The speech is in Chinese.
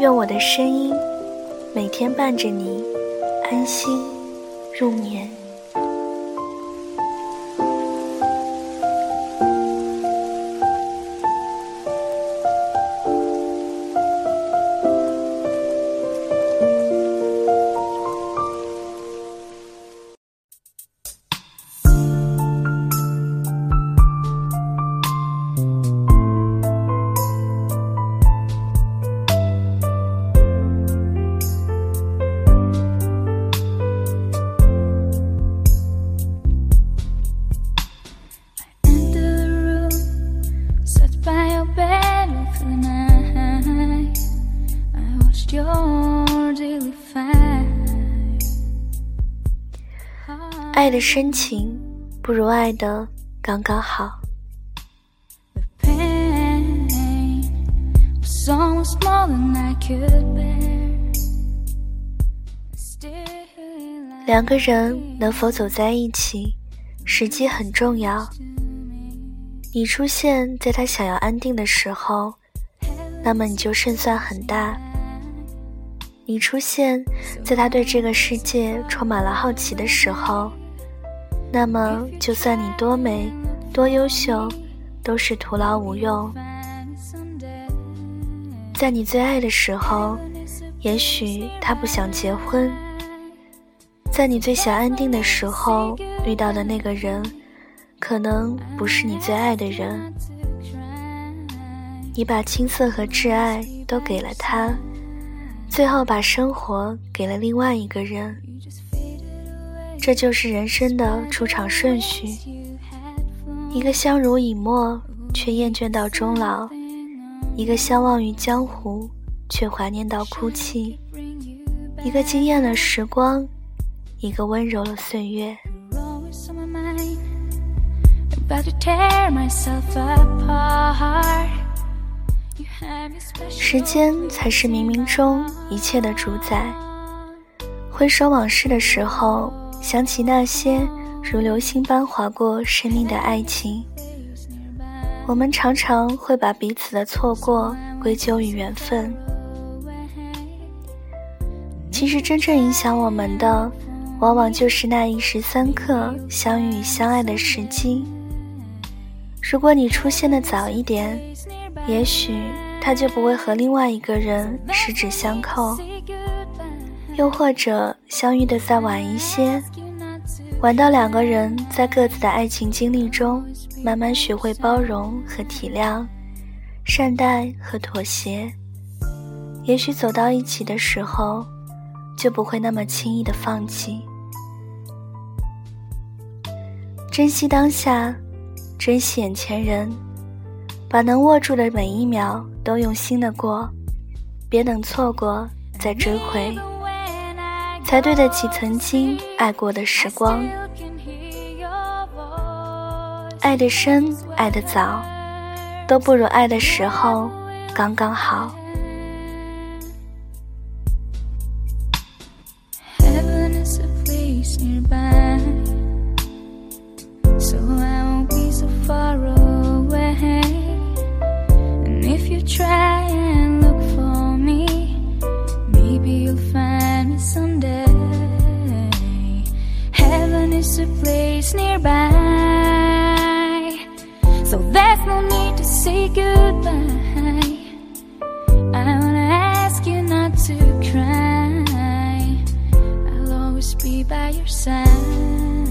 愿我的声音每天伴着你安心入眠。爱的深情，不如爱的刚刚好。两个人能否走在一起，时机很重要。你出现在他想要安定的时候，那么你就胜算很大。你出现在他对这个世界充满了好奇的时候。那么，就算你多美、多优秀，都是徒劳无用。在你最爱的时候，也许他不想结婚；在你最想安定的时候，遇到的那个人，可能不是你最爱的人。你把青涩和挚爱都给了他，最后把生活给了另外一个人。这就是人生的出场顺序：一个相濡以沫却厌倦到终老，一个相忘于江湖却怀念到哭泣，一个惊艳了时光，一个温柔了岁月。时间才是冥冥中一切的主宰。回首往事的时候。想起那些如流星般划过生命的爱情，我们常常会把彼此的错过归咎于缘分。其实，真正影响我们的，往往就是那一时三刻相遇相爱的时机。如果你出现的早一点，也许他就不会和另外一个人十指相扣。又或者相遇的再晚一些，晚到两个人在各自的爱情经历中慢慢学会包容和体谅，善待和妥协，也许走到一起的时候，就不会那么轻易的放弃。珍惜当下，珍惜眼前人，把能握住的每一秒都用心的过，别等错过再追回。才对得起曾经爱过的时光。爱的深，爱的早，都不如爱的时候刚刚好。there's a place nearby. So there's no need to say goodbye. I wanna ask you not to cry. I'll always be by your side.